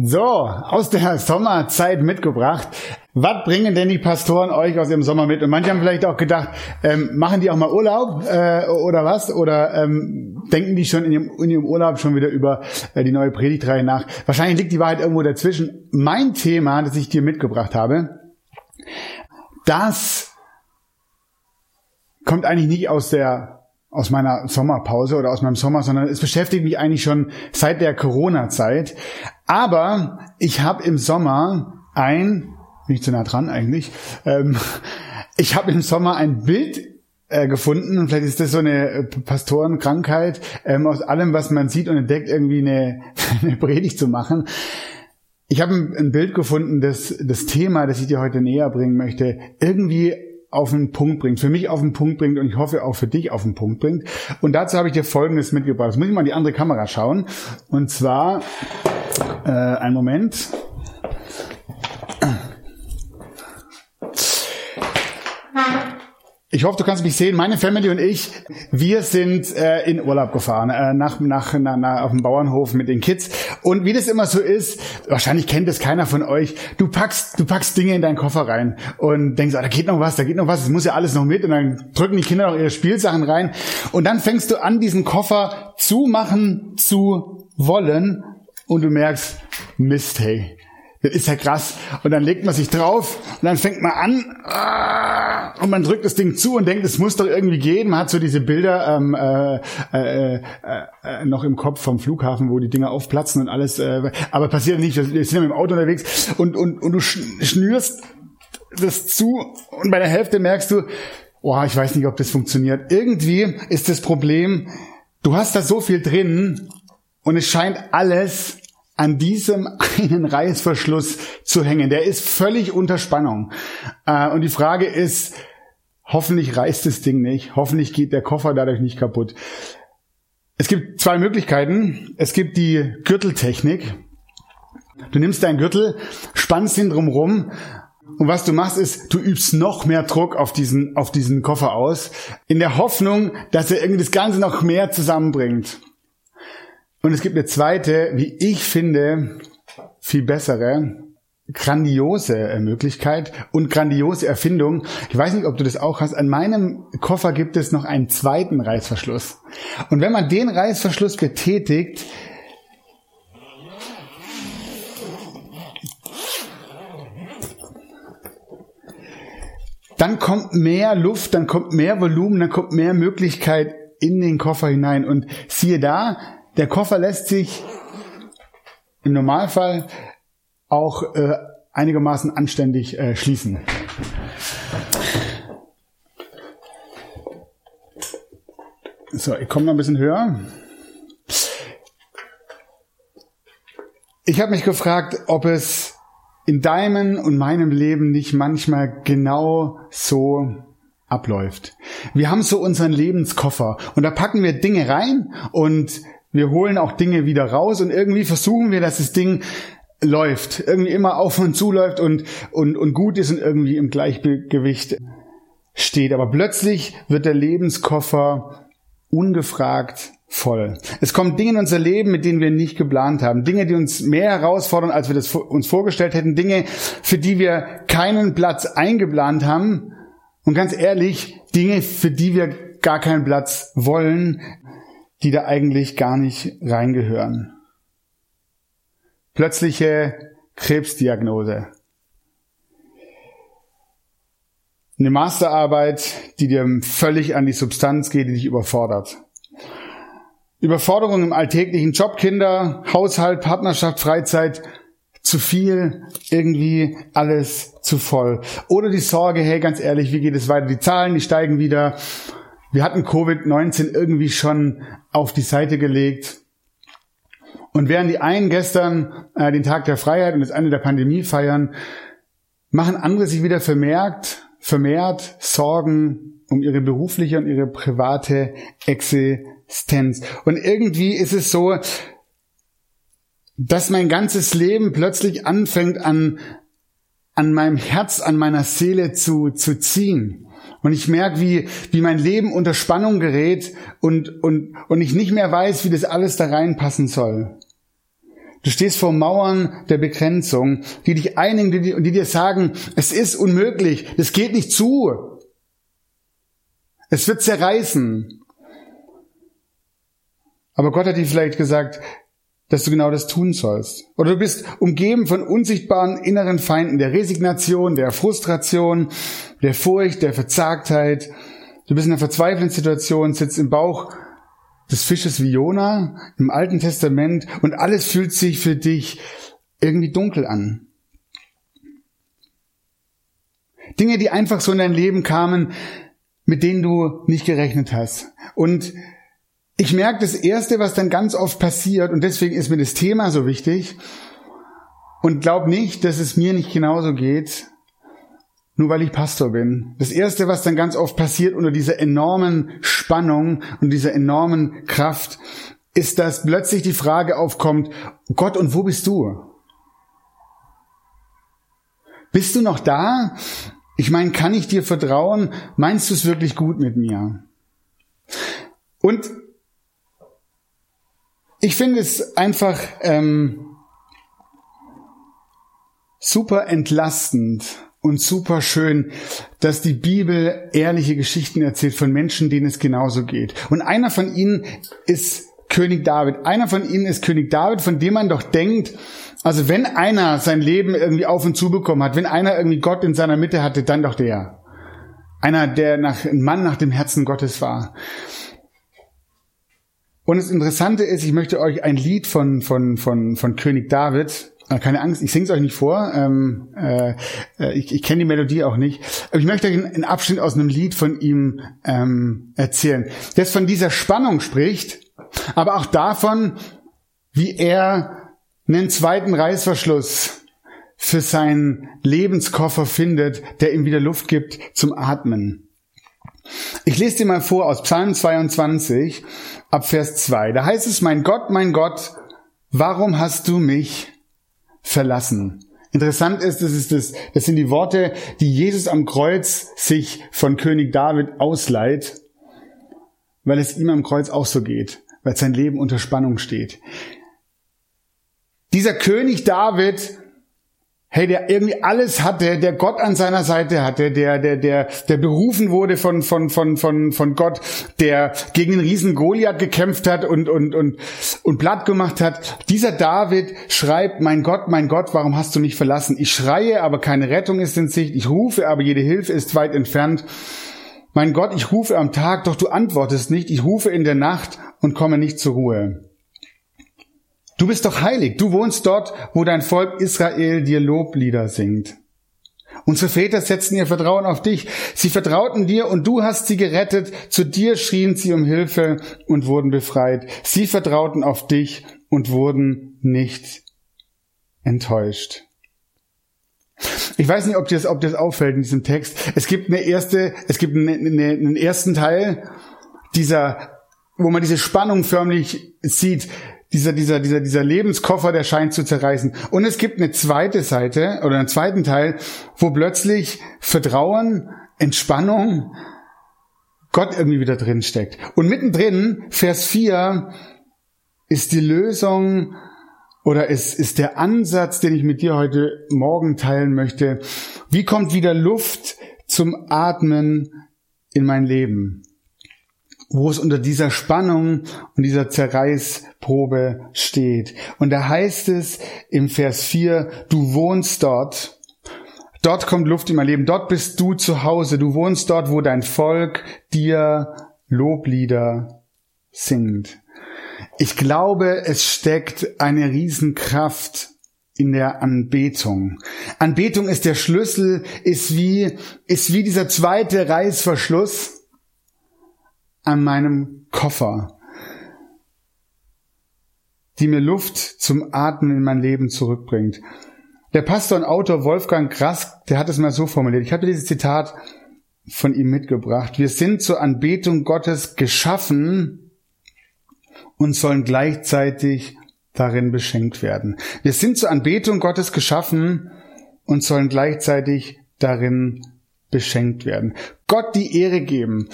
So, aus der Sommerzeit mitgebracht. Was bringen denn die Pastoren euch aus ihrem Sommer mit? Und manche haben vielleicht auch gedacht, ähm, machen die auch mal Urlaub äh, oder was? Oder ähm, denken die schon in ihrem, in ihrem Urlaub schon wieder über äh, die neue Predigtreihe nach? Wahrscheinlich liegt die Wahrheit irgendwo dazwischen. Mein Thema, das ich dir mitgebracht habe, das kommt eigentlich nicht aus der aus meiner Sommerpause oder aus meinem Sommer, sondern es beschäftigt mich eigentlich schon seit der Corona-Zeit. Aber ich habe im Sommer ein, nicht zu nah dran eigentlich, ähm, ich habe im Sommer ein Bild äh, gefunden und vielleicht ist das so eine äh, Pastorenkrankheit, ähm, aus allem, was man sieht und entdeckt, irgendwie eine, eine Predigt zu machen. Ich habe ein, ein Bild gefunden, das das Thema, das ich dir heute näher bringen möchte, irgendwie auf den Punkt bringt, für mich auf den Punkt bringt und ich hoffe auch für dich auf den Punkt bringt. Und dazu habe ich dir Folgendes mitgebracht. Jetzt muss ich mal in die andere Kamera schauen. Und zwar, äh, ein Moment. Ich hoffe, du kannst mich sehen. Meine Family und ich, wir sind äh, in Urlaub gefahren, äh, nach, nach, nach, nach, auf dem Bauernhof mit den Kids. Und wie das immer so ist, wahrscheinlich kennt es keiner von euch, du packst, du packst Dinge in deinen Koffer rein und denkst, ah, da geht noch was, da geht noch was, es muss ja alles noch mit. Und dann drücken die Kinder noch ihre Spielsachen rein. Und dann fängst du an, diesen Koffer zumachen zu wollen. Und du merkst, Mist, hey, das ist ja krass. Und dann legt man sich drauf und dann fängt man an ah, und man drückt das Ding zu und denkt, es muss doch irgendwie gehen. Man hat so diese Bilder ähm, äh, äh, äh, noch im Kopf vom Flughafen, wo die Dinger aufplatzen und alles. Äh, aber passiert nicht. Wir sind ja mit dem Auto unterwegs und, und, und du schnürst das zu und bei der Hälfte merkst du, oh, ich weiß nicht, ob das funktioniert. Irgendwie ist das Problem, du hast da so viel drin und es scheint alles an diesem einen Reißverschluss zu hängen. Der ist völlig unter Spannung. Äh, und die Frage ist, hoffentlich reißt das Ding nicht, hoffentlich geht der Koffer dadurch nicht kaputt. Es gibt zwei Möglichkeiten. Es gibt die Gürteltechnik. Du nimmst deinen Gürtel, spannst ihn drumrum und was du machst ist, du übst noch mehr Druck auf diesen, auf diesen Koffer aus, in der Hoffnung, dass er irgendwie das Ganze noch mehr zusammenbringt. Und es gibt eine zweite, wie ich finde, viel bessere, grandiose äh, Möglichkeit und grandiose Erfindung. Ich weiß nicht, ob du das auch hast. An meinem Koffer gibt es noch einen zweiten Reißverschluss. Und wenn man den Reißverschluss betätigt, dann kommt mehr Luft, dann kommt mehr Volumen, dann kommt mehr Möglichkeit in den Koffer hinein. Und siehe da, der Koffer lässt sich im Normalfall auch äh, einigermaßen anständig äh, schließen. So, ich komme noch ein bisschen höher. Ich habe mich gefragt, ob es in deinem und meinem Leben nicht manchmal genau so abläuft. Wir haben so unseren Lebenskoffer und da packen wir Dinge rein und wir holen auch Dinge wieder raus und irgendwie versuchen wir, dass das Ding läuft, irgendwie immer auf und zu läuft und, und, und gut ist und irgendwie im Gleichgewicht steht. Aber plötzlich wird der Lebenskoffer ungefragt voll. Es kommen Dinge in unser Leben, mit denen wir nicht geplant haben. Dinge, die uns mehr herausfordern, als wir das uns vorgestellt hätten. Dinge, für die wir keinen Platz eingeplant haben. Und ganz ehrlich, Dinge, für die wir gar keinen Platz wollen, die da eigentlich gar nicht reingehören. Plötzliche Krebsdiagnose. Eine Masterarbeit, die dir völlig an die Substanz geht, die dich überfordert. Überforderung im alltäglichen Job, Kinder, Haushalt, Partnerschaft, Freizeit, zu viel, irgendwie alles zu voll. Oder die Sorge, hey, ganz ehrlich, wie geht es weiter? Die Zahlen, die steigen wieder Wir hatten Covid-19 irgendwie schon auf die Seite gelegt. Und während die einen gestern äh, den Tag der Freiheit und das Ende der Pandemie feiern, machen andere sich wieder vermerkt, vermehrt Sorgen um ihre berufliche und ihre private Existenz. Und irgendwie ist es so, dass mein ganzes Leben plötzlich anfängt an, an meinem Herz, an meiner Seele zu, zu ziehen. Und ich merke, wie, wie mein Leben unter Spannung gerät und, und, und ich nicht mehr weiß, wie das alles da reinpassen soll. Du stehst vor Mauern der Begrenzung, die dich einigen die, die dir sagen, es ist unmöglich, es geht nicht zu. Es wird zerreißen. Aber Gott hat dir vielleicht gesagt, dass du genau das tun sollst. Oder du bist umgeben von unsichtbaren inneren Feinden, der Resignation, der Frustration, der Furcht, der Verzagtheit. Du bist in einer verzweifelnden Situation, sitzt im Bauch des Fisches wie Jona im Alten Testament und alles fühlt sich für dich irgendwie dunkel an. Dinge, die einfach so in dein Leben kamen, mit denen du nicht gerechnet hast. Und ich merke das Erste, was dann ganz oft passiert, und deswegen ist mir das Thema so wichtig, und glaub nicht, dass es mir nicht genauso geht, nur weil ich Pastor bin. Das Erste, was dann ganz oft passiert unter dieser enormen Spannung und dieser enormen Kraft, ist, dass plötzlich die Frage aufkommt, Gott, und wo bist du? Bist du noch da? Ich meine, kann ich dir vertrauen? Meinst du es wirklich gut mit mir? Und ich finde es einfach ähm, super entlastend und super schön, dass die Bibel ehrliche Geschichten erzählt von Menschen, denen es genauso geht. Und einer von ihnen ist König David. Einer von ihnen ist König David, von dem man doch denkt, also wenn einer sein Leben irgendwie auf und zu bekommen hat, wenn einer irgendwie Gott in seiner Mitte hatte, dann doch der. Einer, der nach, ein Mann nach dem Herzen Gottes war. Und das Interessante ist, ich möchte euch ein Lied von, von, von, von König David, äh, keine Angst, ich sing's euch nicht vor, ähm, äh, äh, ich, ich kenne die Melodie auch nicht, aber ich möchte euch einen Abschnitt aus einem Lied von ihm ähm, erzählen, das von dieser Spannung spricht, aber auch davon, wie er einen zweiten Reißverschluss für seinen Lebenskoffer findet, der ihm wieder Luft gibt zum Atmen. Ich lese dir mal vor aus Psalm 22 ab Vers 2. Da heißt es, mein Gott, mein Gott, warum hast du mich verlassen? Interessant ist, das, ist das, das sind die Worte, die Jesus am Kreuz sich von König David ausleiht, weil es ihm am Kreuz auch so geht, weil sein Leben unter Spannung steht. Dieser König David hey, der irgendwie alles hatte, der Gott an seiner Seite hatte, der, der, der, der berufen wurde von, von, von, von, von Gott, der gegen den Riesen Goliath gekämpft hat und, und, und, und platt gemacht hat. Dieser David schreibt, mein Gott, mein Gott, warum hast du mich verlassen? Ich schreie, aber keine Rettung ist in Sicht. Ich rufe, aber jede Hilfe ist weit entfernt. Mein Gott, ich rufe am Tag, doch du antwortest nicht. Ich rufe in der Nacht und komme nicht zur Ruhe. Du bist doch heilig. Du wohnst dort, wo dein Volk Israel dir Loblieder singt. Unsere Väter setzten ihr Vertrauen auf dich. Sie vertrauten dir und du hast sie gerettet. Zu dir schrien sie um Hilfe und wurden befreit. Sie vertrauten auf dich und wurden nicht enttäuscht. Ich weiß nicht, ob dir das, ob dir das auffällt in diesem Text. Es gibt eine erste, es gibt eine, eine, einen ersten Teil dieser, wo man diese Spannung förmlich sieht dieser, dieser, dieser, dieser Lebenskoffer, der scheint zu zerreißen. Und es gibt eine zweite Seite oder einen zweiten Teil, wo plötzlich Vertrauen, Entspannung, Gott irgendwie wieder drin steckt. Und mittendrin, Vers 4, ist die Lösung oder ist, ist der Ansatz, den ich mit dir heute Morgen teilen möchte. Wie kommt wieder Luft zum Atmen in mein Leben? Wo es unter dieser Spannung und dieser Zerreißprobe steht. Und da heißt es im Vers 4, du wohnst dort. Dort kommt Luft in mein Leben. Dort bist du zu Hause. Du wohnst dort, wo dein Volk dir Loblieder singt. Ich glaube, es steckt eine Riesenkraft in der Anbetung. Anbetung ist der Schlüssel, ist wie, ist wie dieser zweite Reißverschluss an meinem Koffer, die mir Luft zum Atmen in mein Leben zurückbringt. Der Pastor und Autor Wolfgang Grask, der hat es mal so formuliert. Ich habe dieses Zitat von ihm mitgebracht. Wir sind zur Anbetung Gottes geschaffen und sollen gleichzeitig darin beschenkt werden. Wir sind zur Anbetung Gottes geschaffen und sollen gleichzeitig darin beschenkt werden. Gott die Ehre geben.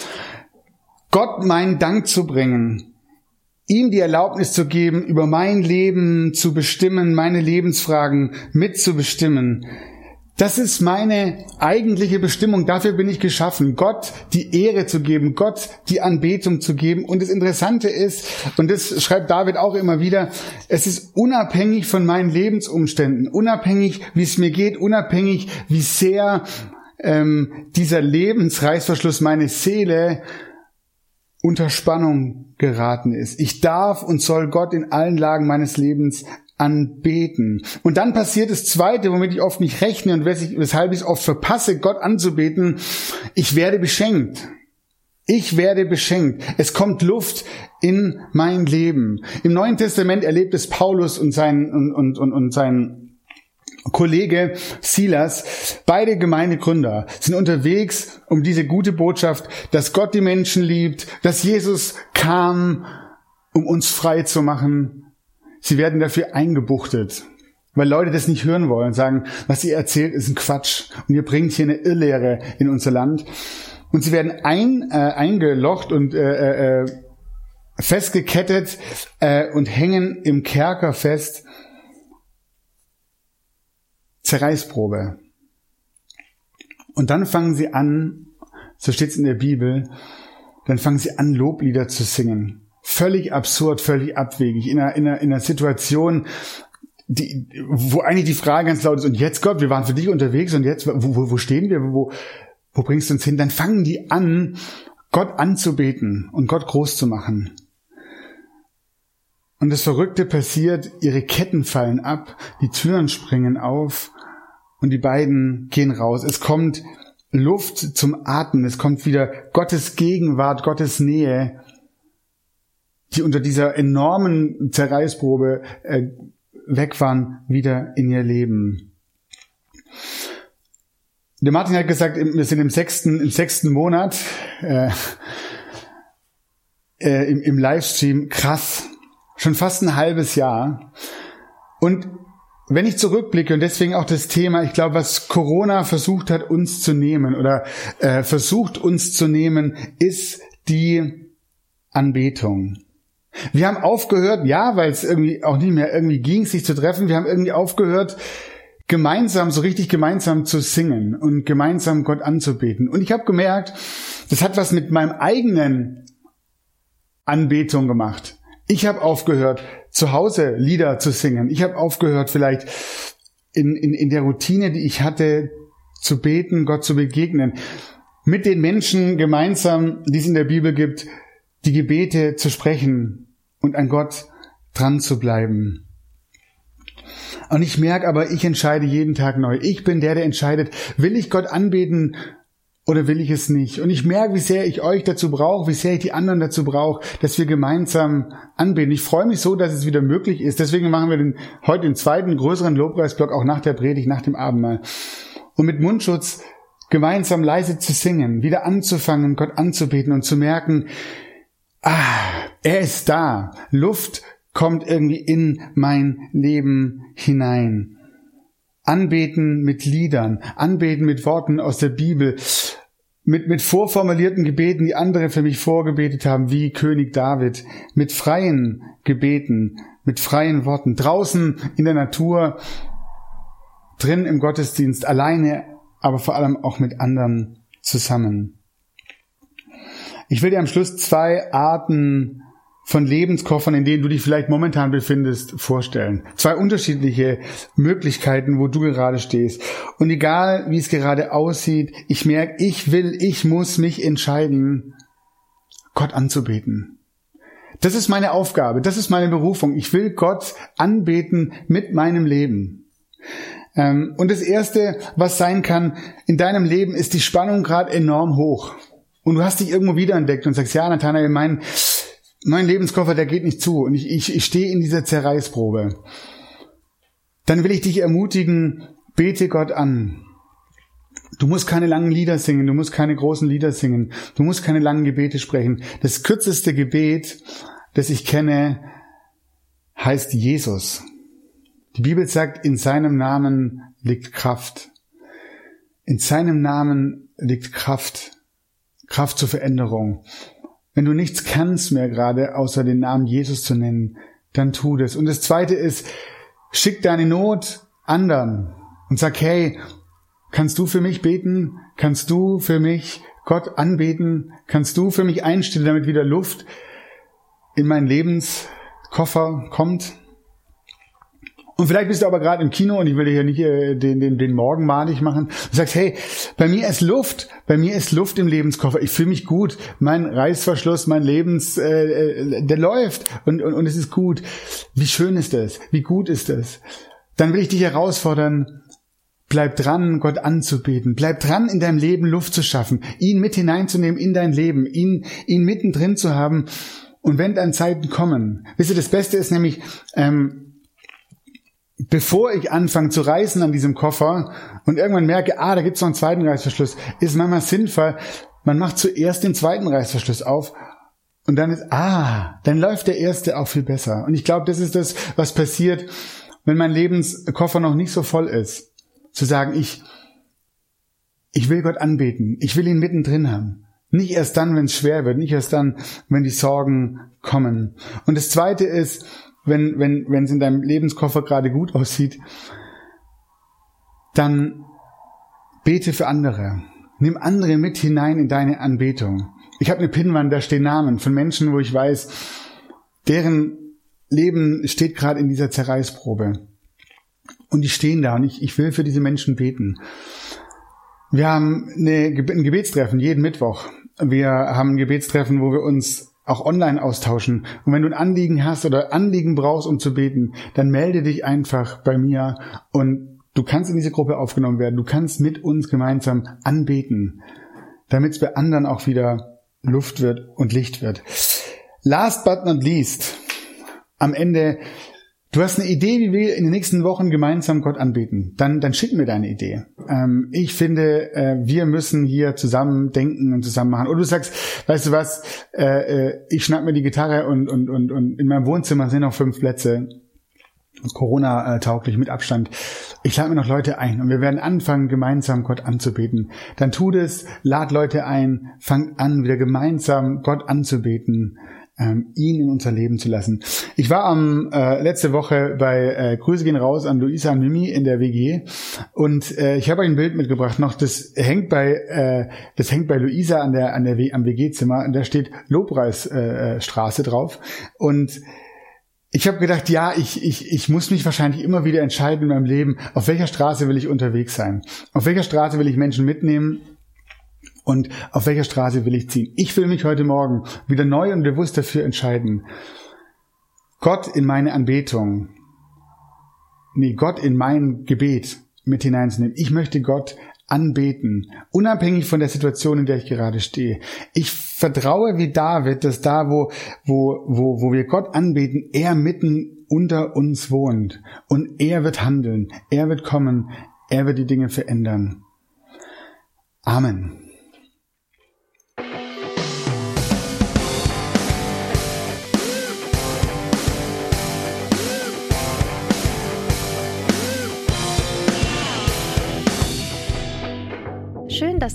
Gott meinen Dank zu bringen. Ihm die Erlaubnis zu geben, über mein Leben zu bestimmen, meine Lebensfragen mitzubestimmen das ist meine eigentliche Bestimmung. Dafür bin ich geschaffen, Gott die Ehre zu geben, Gott die Anbetung zu geben. Und das Interessante ist, und das schreibt David auch immer wieder, es ist unabhängig von meinen Lebensumständen, unabhängig, wie es mir geht, unabhängig, wie sehr ähm, dieser Lebensreißverschluss meine Seele unter Spannung geraten ist. Ich darf und soll Gott in allen Lagen meines Lebens anbeten. Und dann passiert das Zweite, womit ich oft nicht rechne und weshalb ich es oft verpasse, Gott anzubeten. Ich werde beschenkt. Ich werde beschenkt. Es kommt Luft in mein Leben. Im Neuen Testament erlebt es Paulus und sein, und, und, und, und sein Kollege Silas, beide Gemeindegründer, sind unterwegs um diese gute Botschaft, dass Gott die Menschen liebt, dass Jesus kam, um uns frei zu machen Sie werden dafür eingebuchtet, weil Leute das nicht hören wollen, sagen, was ihr erzählt, ist ein Quatsch und ihr bringt hier eine Irrlehre in unser Land. Und sie werden ein, äh, eingelocht und äh, äh, festgekettet äh, und hängen im Kerker fest. Zerreißprobe. Und dann fangen sie an, so steht es in der Bibel, dann fangen sie an, Loblieder zu singen völlig absurd, völlig abwegig, in einer, in einer, in einer Situation, die, wo eigentlich die Frage ganz laut ist, und jetzt Gott, wir waren für dich unterwegs und jetzt, wo, wo, wo stehen wir, wo, wo bringst du uns hin? Dann fangen die an, Gott anzubeten und Gott groß zu machen. Und das Verrückte passiert, ihre Ketten fallen ab, die Türen springen auf und die beiden gehen raus. Es kommt Luft zum Atmen, es kommt wieder Gottes Gegenwart, Gottes Nähe die unter dieser enormen Zerreißprobe äh, weg waren, wieder in ihr Leben. Der Martin hat gesagt, wir sind im sechsten, im sechsten Monat äh, äh, im, im Livestream. Krass, schon fast ein halbes Jahr. Und wenn ich zurückblicke und deswegen auch das Thema, ich glaube, was Corona versucht hat, uns zu nehmen oder äh, versucht uns zu nehmen, ist die Anbetung. Wir haben aufgehört, ja, weil es irgendwie auch nicht mehr irgendwie ging, sich zu treffen. Wir haben irgendwie aufgehört, gemeinsam, so richtig gemeinsam zu singen und gemeinsam Gott anzubeten. Und ich habe gemerkt, das hat was mit meinem eigenen Anbetung gemacht. Ich habe aufgehört, zu Hause Lieder zu singen. Ich habe aufgehört, vielleicht in, in, in der Routine, die ich hatte, zu beten, Gott zu begegnen. Mit den Menschen gemeinsam, die es in der Bibel gibt, die Gebete zu sprechen und an Gott dran zu bleiben. Und ich merke aber, ich entscheide jeden Tag neu. Ich bin der, der entscheidet, will ich Gott anbeten oder will ich es nicht? Und ich merke, wie sehr ich euch dazu brauche, wie sehr ich die anderen dazu brauche, dass wir gemeinsam anbeten. Ich freue mich so, dass es wieder möglich ist. Deswegen machen wir den, heute den zweiten größeren Lobpreisblock auch nach der Predigt, nach dem Abendmahl. Und mit Mundschutz gemeinsam leise zu singen, wieder anzufangen, Gott anzubeten und zu merken, ah, er ist da. Luft kommt irgendwie in mein Leben hinein. Anbeten mit Liedern, anbeten mit Worten aus der Bibel, mit, mit vorformulierten Gebeten, die andere für mich vorgebetet haben, wie König David, mit freien Gebeten, mit freien Worten, draußen in der Natur, drin im Gottesdienst, alleine, aber vor allem auch mit anderen zusammen. Ich will dir am Schluss zwei Arten von Lebenskoffern, in denen du dich vielleicht momentan befindest, vorstellen. Zwei unterschiedliche Möglichkeiten, wo du gerade stehst. Und egal, wie es gerade aussieht, ich merke, ich will, ich muss mich entscheiden, Gott anzubeten. Das ist meine Aufgabe, das ist meine Berufung. Ich will Gott anbeten mit meinem Leben. Ähm, und das Erste, was sein kann in deinem Leben, ist die Spannung gerade enorm hoch. Und du hast dich irgendwo wiederentdeckt und sagst, ja, Nathanael, mein, mein Lebenskoffer, der geht nicht zu und ich, ich, ich stehe in dieser Zerreißprobe. Dann will ich dich ermutigen, bete Gott an. Du musst keine langen Lieder singen, du musst keine großen Lieder singen, du musst keine langen Gebete sprechen. Das kürzeste Gebet, das ich kenne, heißt Jesus. Die Bibel sagt, in seinem Namen liegt Kraft. In seinem Namen liegt Kraft. Kraft zur Veränderung. Wenn du nichts kannst mehr gerade, außer den Namen Jesus zu nennen, dann tu das. Und das zweite ist, schick deine Not anderen und sag, hey, kannst du für mich beten? Kannst du für mich Gott anbeten? Kannst du für mich einstellen, damit wieder Luft in meinen Lebenskoffer kommt? Und vielleicht bist du aber gerade im Kino und ich will dir hier nicht äh, den, den, den Morgen malig machen. Du sagst, hey, bei mir ist Luft, bei mir ist Luft im Lebenskoffer. Ich fühle mich gut. Mein Reißverschluss, mein Lebens, äh, äh, der läuft und, und, und es ist gut. Wie schön ist das? Wie gut ist das? Dann will ich dich herausfordern, Bleib dran, Gott anzubeten. Bleib dran, in deinem Leben Luft zu schaffen, ihn mit hineinzunehmen in dein Leben, ihn, ihn mittendrin zu haben. Und wenn dann Zeiten kommen, wisst ihr, das Beste ist nämlich, ähm, bevor ich anfange zu reißen an diesem Koffer und irgendwann merke, ah, da gibt's noch einen zweiten Reißverschluss, ist manchmal sinnvoll, man macht zuerst den zweiten Reißverschluss auf und dann ist, ah, dann läuft der erste auch viel besser. Und ich glaube, das ist das, was passiert, wenn mein Lebenskoffer noch nicht so voll ist. Zu sagen, ich, ich will Gott anbeten, ich will ihn mittendrin haben. Nicht erst dann, wenn es schwer wird, nicht erst dann, wenn die Sorgen kommen. Und das zweite ist, wenn, wenn, wenn es in deinem Lebenskoffer gerade gut aussieht, dann bete für andere. Nimm andere mit hinein in deine Anbetung. Ich habe eine Pinnwand, da stehen Namen von Menschen, wo ich weiß, deren Leben steht gerade in dieser Zerreißprobe. Und die stehen da und ich, ich will für diese Menschen beten. Wir haben eine, ein Gebetstreffen jeden Mittwoch. Wir haben ein Gebetstreffen, wo wir uns auch online austauschen. Und wenn du ein Anliegen hast oder Anliegen brauchst, um zu beten, dann melde dich einfach bei mir und du kannst in diese Gruppe aufgenommen werden. Du kannst mit uns gemeinsam anbeten, damit es bei anderen auch wieder Luft wird und Licht wird. Last but not least, am Ende Du hast eine Idee, wie wir in den nächsten Wochen gemeinsam Gott anbeten. Dann, dann schick mir deine Idee. Ähm, ich finde, äh, wir müssen hier zusammen denken und zusammen machen. Oder du sagst, weißt du was, äh, äh, ich schnapp mir die Gitarre und, und, und, und in meinem Wohnzimmer sind noch fünf Plätze. Corona-tauglich mit Abstand. Ich lade mir noch Leute ein und wir werden anfangen, gemeinsam Gott anzubeten. Dann tu es, lad Leute ein, fang an, wieder gemeinsam Gott anzubeten ähm, ihn in unser Leben zu lassen. Ich war am äh, letzte Woche bei äh, Grüße gehen raus an Luisa und Mimi in der WG und äh, ich habe ein Bild mitgebracht noch. Das hängt bei äh, das hängt bei Luisa an der an der w am WG-Zimmer und da steht Lobpreisstraße äh, drauf und ich habe gedacht, ja, ich, ich, ich muss mich wahrscheinlich immer wieder entscheiden in meinem Leben, auf welcher Straße will ich unterwegs sein? Auf welcher Straße will ich Menschen mitnehmen? Und auf welcher Straße will ich ziehen. Ich will mich heute Morgen wieder neu und bewusst dafür entscheiden, Gott in meine Anbetung, nee, Gott in mein Gebet mit hineinzunehmen. Ich möchte Gott anbeten, unabhängig von der Situation, in der ich gerade stehe. Ich vertraue wie David, dass da, wo, wo, wo, wo wir Gott anbeten, er mitten unter uns wohnt und er wird handeln, er wird kommen, er wird die Dinge verändern. Amen.